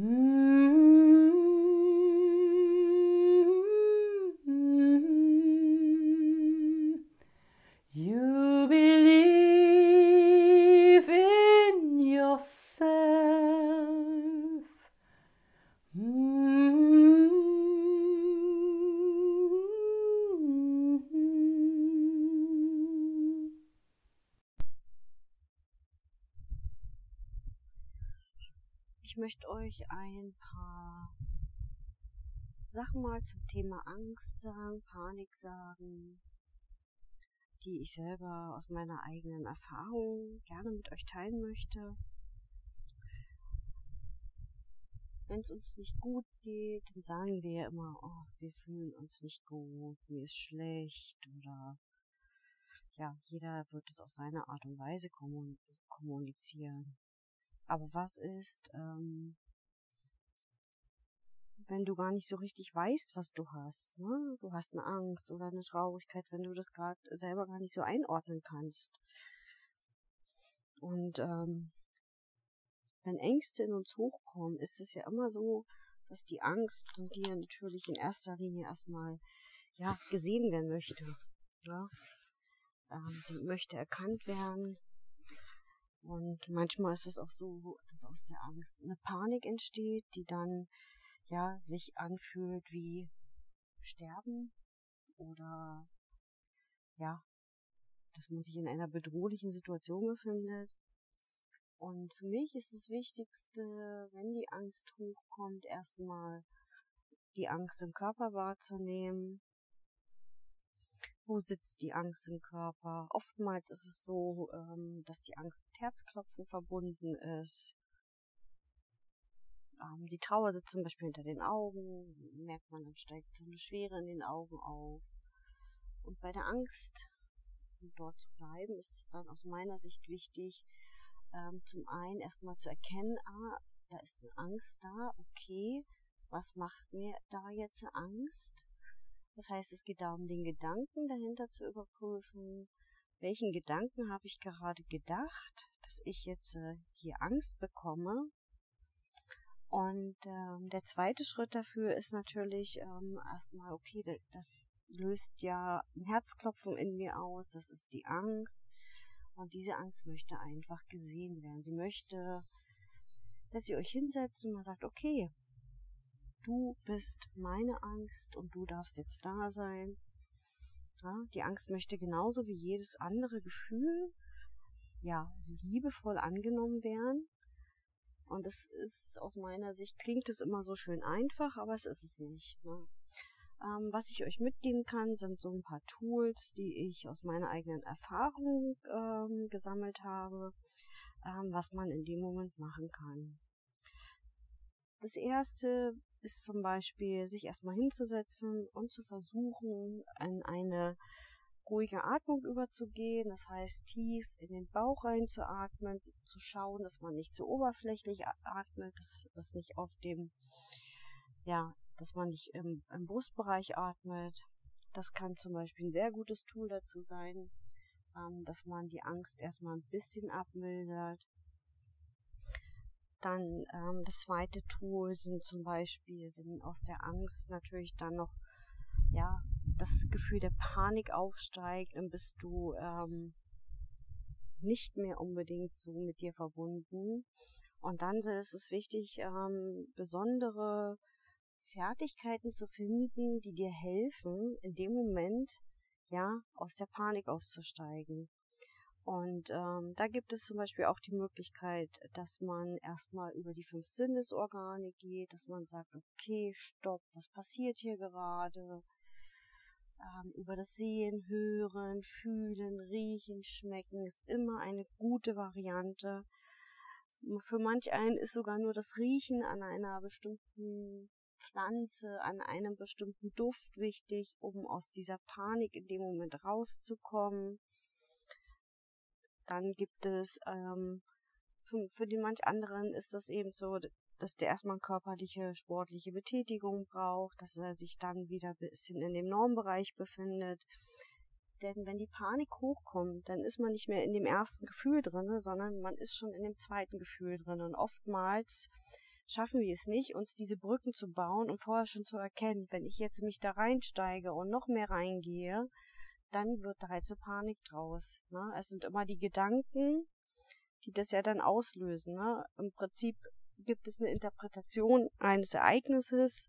Mm. Ich möchte euch ein paar Sachen mal zum Thema Angst sagen, Panik sagen, die ich selber aus meiner eigenen Erfahrung gerne mit euch teilen möchte. Wenn es uns nicht gut geht, dann sagen wir immer, oh, wir fühlen uns nicht gut, mir ist schlecht oder ja, jeder wird es auf seine Art und Weise kommunizieren. Aber was ist, ähm, wenn du gar nicht so richtig weißt, was du hast. Ne? Du hast eine Angst oder eine Traurigkeit, wenn du das gerade selber gar nicht so einordnen kannst. Und ähm, wenn Ängste in uns hochkommen, ist es ja immer so, dass die Angst von dir natürlich in erster Linie erstmal ja gesehen werden möchte. Ja? Ähm, die möchte erkannt werden. Und manchmal ist es auch so, dass aus der Angst eine Panik entsteht, die dann ja, sich anfühlt wie Sterben oder ja, dass man sich in einer bedrohlichen Situation befindet. Und für mich ist das Wichtigste, wenn die Angst hochkommt, erstmal die Angst im Körper wahrzunehmen. Wo sitzt die Angst im Körper? Oftmals ist es so, ähm, dass die Angst mit Herzklopfen verbunden ist. Ähm, die Trauer sitzt zum Beispiel hinter den Augen, merkt man, dann steigt so eine Schwere in den Augen auf. Und bei der Angst, um dort zu bleiben, ist es dann aus meiner Sicht wichtig, ähm, zum einen erstmal zu erkennen, ah, da ist eine Angst da, okay, was macht mir da jetzt Angst? Das heißt, es geht darum, den Gedanken dahinter zu überprüfen. Welchen Gedanken habe ich gerade gedacht, dass ich jetzt äh, hier Angst bekomme? Und ähm, der zweite Schritt dafür ist natürlich ähm, erstmal, okay, das löst ja ein Herzklopfen in mir aus, das ist die Angst. Und diese Angst möchte einfach gesehen werden. Sie möchte, dass ihr euch hinsetzt und man sagt, okay, du bist meine Angst und du darfst jetzt da sein. Ja, die Angst möchte genauso wie jedes andere Gefühl, ja, liebevoll angenommen werden. Und es ist aus meiner Sicht, klingt es immer so schön einfach, aber es ist es nicht. Ne? Ähm, was ich euch mitgeben kann, sind so ein paar Tools, die ich aus meiner eigenen Erfahrung ähm, gesammelt habe, ähm, was man in dem Moment machen kann. Das erste ist zum Beispiel, sich erstmal hinzusetzen und zu versuchen, in eine ruhige Atmung überzugehen, das heißt tief in den Bauch reinzuatmen, zu schauen, dass man nicht zu oberflächlich atmet, dass das nicht auf dem, ja, dass man nicht im, im Brustbereich atmet. Das kann zum Beispiel ein sehr gutes Tool dazu sein, ähm, dass man die Angst erstmal ein bisschen abmildert. Dann ähm, das zweite Tool sind zum Beispiel, wenn aus der Angst natürlich dann noch ja das Gefühl der Panik aufsteigt, dann bist du ähm, nicht mehr unbedingt so mit dir verbunden. Und dann ist es wichtig, ähm, besondere Fertigkeiten zu finden, die dir helfen, in dem Moment ja aus der Panik auszusteigen. Und ähm, da gibt es zum Beispiel auch die Möglichkeit, dass man erstmal über die fünf Sinnesorgane geht, dass man sagt, okay, stopp, was passiert hier gerade? ähm, über das Sehen, Hören, Fühlen, Riechen, Schmecken ist immer eine gute Variante. Für manch einen ist sogar nur das Riechen an einer bestimmten Pflanze, an einem bestimmten Duft wichtig, um aus dieser Panik in dem Moment rauszukommen. Dann gibt es ähm, für, für die manch anderen ist das eben so, dass der erstmal körperliche, sportliche Betätigung braucht, dass er sich dann wieder ein bisschen in dem Normbereich befindet. Denn wenn die Panik hochkommt, dann ist man nicht mehr in dem ersten Gefühl drin, sondern man ist schon in dem zweiten Gefühl drin. Und oftmals schaffen wir es nicht, uns diese Brücken zu bauen und vorher schon zu erkennen, wenn ich jetzt mich da reinsteige und noch mehr reingehe, dann wird Reizepanik draus. Ne? Es sind immer die Gedanken, die das ja dann auslösen. Ne? Im Prinzip gibt es eine Interpretation eines Ereignisses.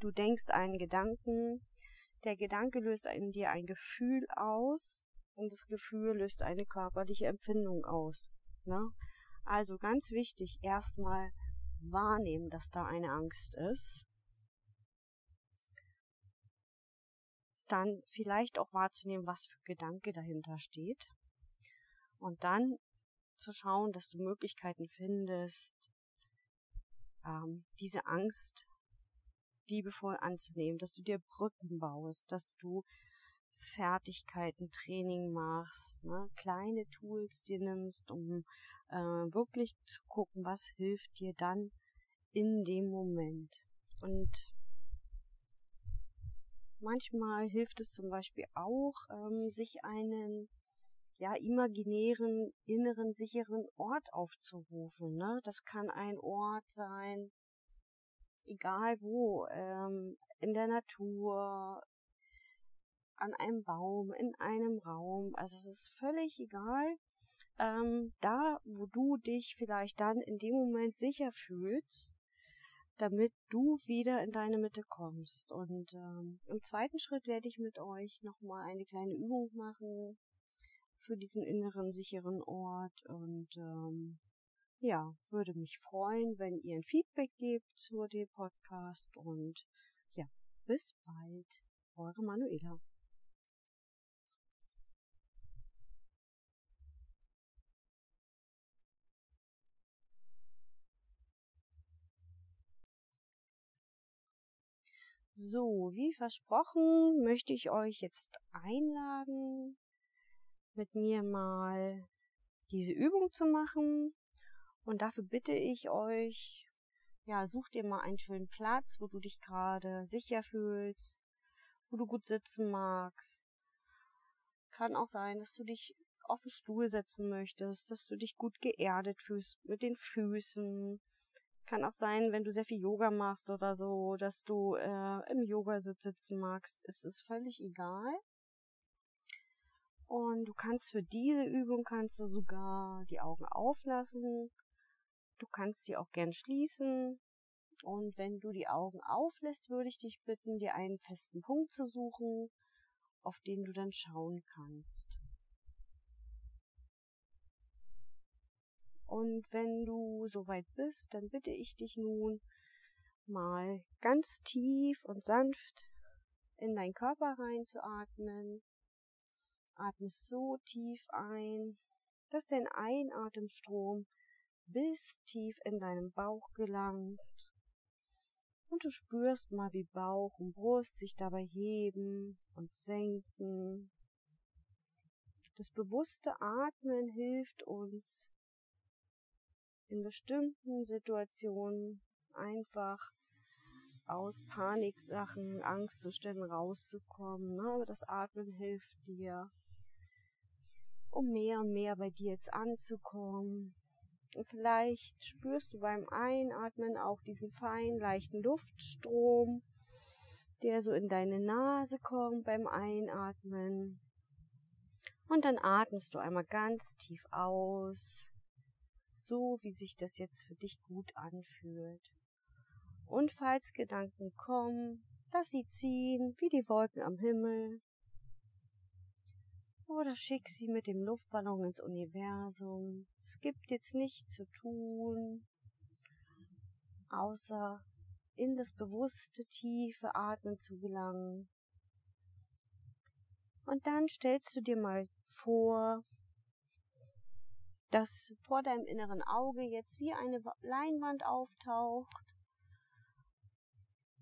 Du denkst einen Gedanken, der Gedanke löst in dir ein Gefühl aus und das Gefühl löst eine körperliche Empfindung aus. Ne? Also ganz wichtig, erstmal wahrnehmen, dass da eine Angst ist. Dann vielleicht auch wahrzunehmen, was für Gedanke dahinter steht. Und dann zu schauen, dass du Möglichkeiten findest, ähm, diese Angst liebevoll anzunehmen, dass du dir Brücken baust, dass du Fertigkeiten, Training machst, ne? kleine Tools dir nimmst, um äh, wirklich zu gucken, was hilft dir dann in dem Moment. Und manchmal hilft es zum Beispiel auch, ähm, sich einen ja, imaginären, inneren, sicheren Ort aufzurufen. Ne? Das kann ein Ort sein, egal wo, ähm, in der Natur, an einem Baum, in einem Raum. Also es ist völlig egal. Ähm, da, wo du dich vielleicht dann in dem Moment sicher fühlst, damit du wieder in deine Mitte kommst. Und ähm, im zweiten Schritt werde ich mit euch nochmal eine kleine Übung machen für diesen inneren sicheren Ort und ähm, ja, würde mich freuen, wenn ihr ein Feedback gebt zu dem Podcast und ja, bis bald, eure Manuela. So, wie versprochen, möchte ich euch jetzt einladen, mit mir mal diese Übung zu machen. Und dafür bitte ich euch, ja, such dir mal einen schönen Platz, wo du dich gerade sicher fühlst, wo du gut sitzen magst. Kann auch sein, dass du dich auf den Stuhl setzen möchtest, dass du dich gut geerdet fühlst mit den Füßen, kann auch sein, wenn du sehr viel Yoga machst oder so, dass du äh, im Yogasitz sitzen magst. Es ist völlig egal. Und du kannst für diese Übung kannst du sogar die Augen auflassen. Du kannst sie auch gern schließen. Und wenn du die Augen auflässt, würde ich dich bitten, dir einen festen Punkt zu suchen, auf den du dann schauen kannst. Und wenn du soweit bist, dann bitte ich dich nun mal ganz tief und sanft in deinen Körper reinzuatmen. Atme so tief ein, dass dein Einatemstrom bis tief in deinen Bauch gelangt. Und du spürst mal, wie Bauch und Brust sich dabei heben und senken. Das bewusste Atmen hilft uns, in bestimmten Situationen einfach aus Paniksachen, Angstzuständen rauszukommen. Ne? Das Atmen hilft dir, um mehr und mehr bei dir jetzt anzukommen. Und vielleicht spürst du beim Einatmen auch diesen feinen, leichten Luftstrom, der so in deine Nase kommt beim Einatmen. Und dann atmest du einmal ganz tief aus so, wie sich das jetzt für dich gut anfühlt. Und falls Gedanken kommen, lass sie ziehen, wie die Wolken am Himmel. Oder schick sie mit dem Luftballon ins Universum. Es gibt jetzt nichts zu tun, außer in das bewusste, tiefe Atmen zu gelangen. Und dann stellst du dir mal vor, dass vor deinem inneren Auge jetzt wie eine Leinwand auftaucht.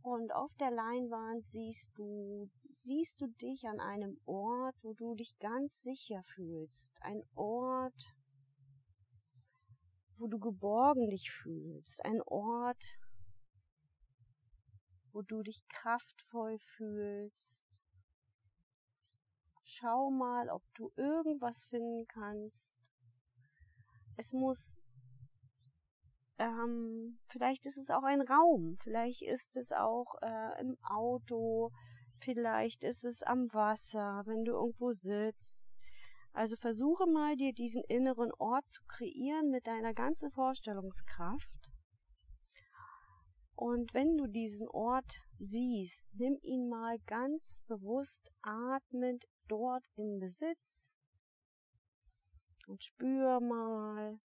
Und auf der Leinwand siehst du, siehst du dich an einem Ort, wo du dich ganz sicher fühlst. Ein Ort, wo du geborgen dich fühlst. Ein Ort, wo du dich kraftvoll fühlst. Schau mal, ob du irgendwas finden kannst, es muss ähm, vielleicht ist es auch ein Raum, vielleicht ist es auch äh, im Auto, vielleicht ist es am Wasser, wenn du irgendwo sitzt. Also versuche mal, dir diesen inneren Ort zu kreieren mit deiner ganzen Vorstellungskraft. Und wenn du diesen Ort siehst, nimm ihn mal ganz bewusst atmend dort in Besitz und spür mal,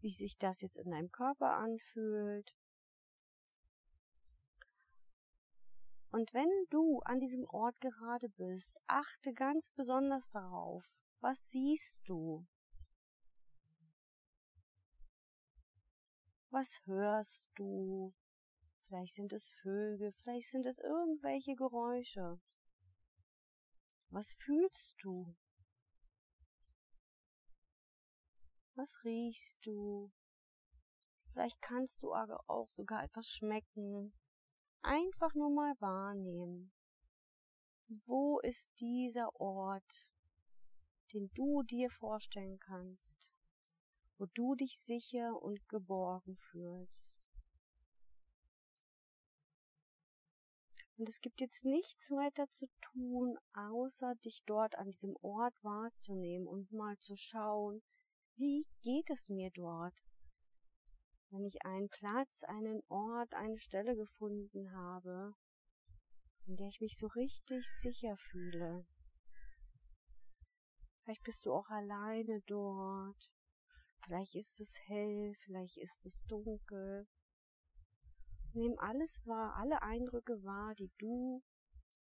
wie sich das jetzt in deinem Körper anfühlt. Und wenn du an diesem Ort gerade bist, achte ganz besonders darauf, was siehst du? Was hörst du? Vielleicht sind es Vögel, vielleicht sind es irgendwelche Geräusche. Was fühlst du? Was riechst du? Vielleicht kannst du aber auch sogar etwas schmecken. Einfach nur mal wahrnehmen. Wo ist dieser Ort, den du dir vorstellen kannst, wo du dich sicher und geborgen fühlst? Und es gibt jetzt nichts weiter zu tun, außer dich dort an diesem Ort wahrzunehmen und mal zu schauen, wie geht es mir dort? Wenn ich einen Platz, einen Ort, eine Stelle gefunden habe, in der ich mich so richtig sicher fühle. Vielleicht bist du auch alleine dort. Vielleicht ist es hell, vielleicht ist es dunkel. Nimm alles wahr, alle Eindrücke wahr, die du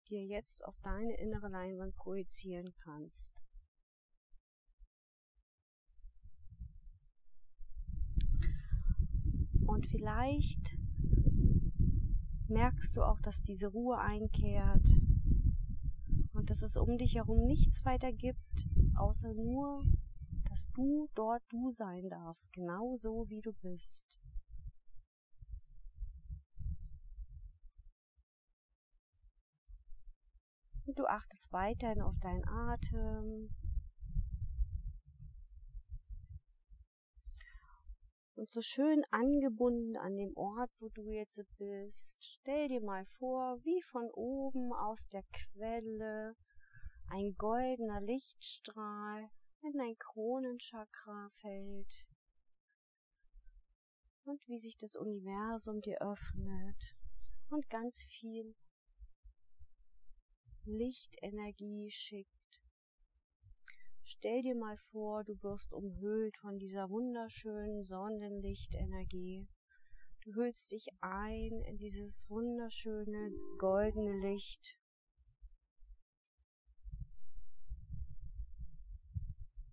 dir jetzt auf deine innere Leinwand projizieren kannst. Und vielleicht merkst du auch, dass diese Ruhe einkehrt und dass es um dich herum nichts weiter gibt, außer nur, dass du dort du sein darfst, genau so wie du bist. Und du achtest weiterhin auf deinen Atem, und so schön angebunden an dem Ort, wo du jetzt bist. Stell dir mal vor, wie von oben aus der Quelle ein goldener Lichtstrahl in dein Kronenchakra fällt und wie sich das Universum dir öffnet und ganz viel Lichtenergie schickt Stell dir mal vor, du wirst umhüllt von dieser wunderschönen Sonnenlichtenergie. Du hüllst dich ein in dieses wunderschöne goldene Licht.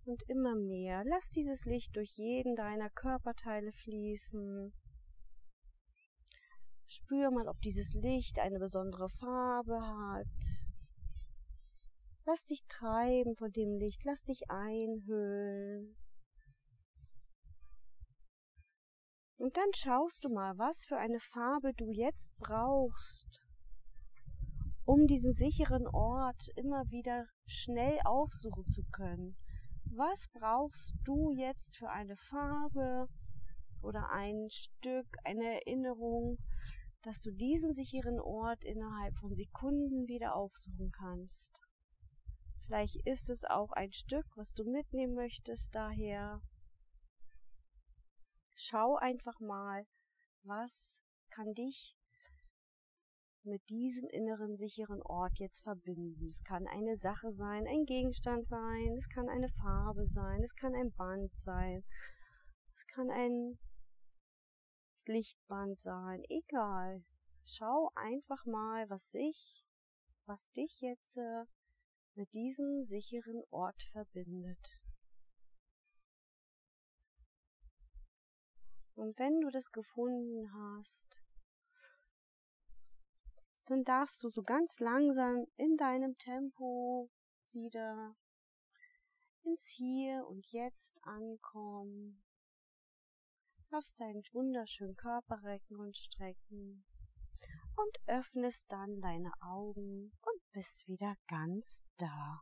Und immer mehr. Lass dieses Licht durch jeden deiner Körperteile fließen. Spür mal, ob dieses Licht eine besondere Farbe hat. Lass dich treiben von dem Licht, lass dich einhüllen. Und dann schaust du mal, was für eine Farbe du jetzt brauchst, um diesen sicheren Ort immer wieder schnell aufsuchen zu können. Was brauchst du jetzt für eine Farbe oder ein Stück, eine Erinnerung, dass du diesen sicheren Ort innerhalb von Sekunden wieder aufsuchen kannst? Vielleicht ist es auch ein Stück, was du mitnehmen möchtest daher. Schau einfach mal, was kann dich mit diesem inneren sicheren Ort jetzt verbinden. Es kann eine Sache sein, ein Gegenstand sein, es kann eine Farbe sein, es kann ein Band sein, es kann ein Lichtband sein, egal. Schau einfach mal, was sich, was dich jetzt äh, mit diesem sicheren Ort verbindet. Und wenn du das gefunden hast, dann darfst du so ganz langsam in deinem Tempo wieder ins Hier und Jetzt ankommen. Darfst deinen wunderschönen Körper recken und strecken und öffnest dann deine Augen und bist wieder ganz da.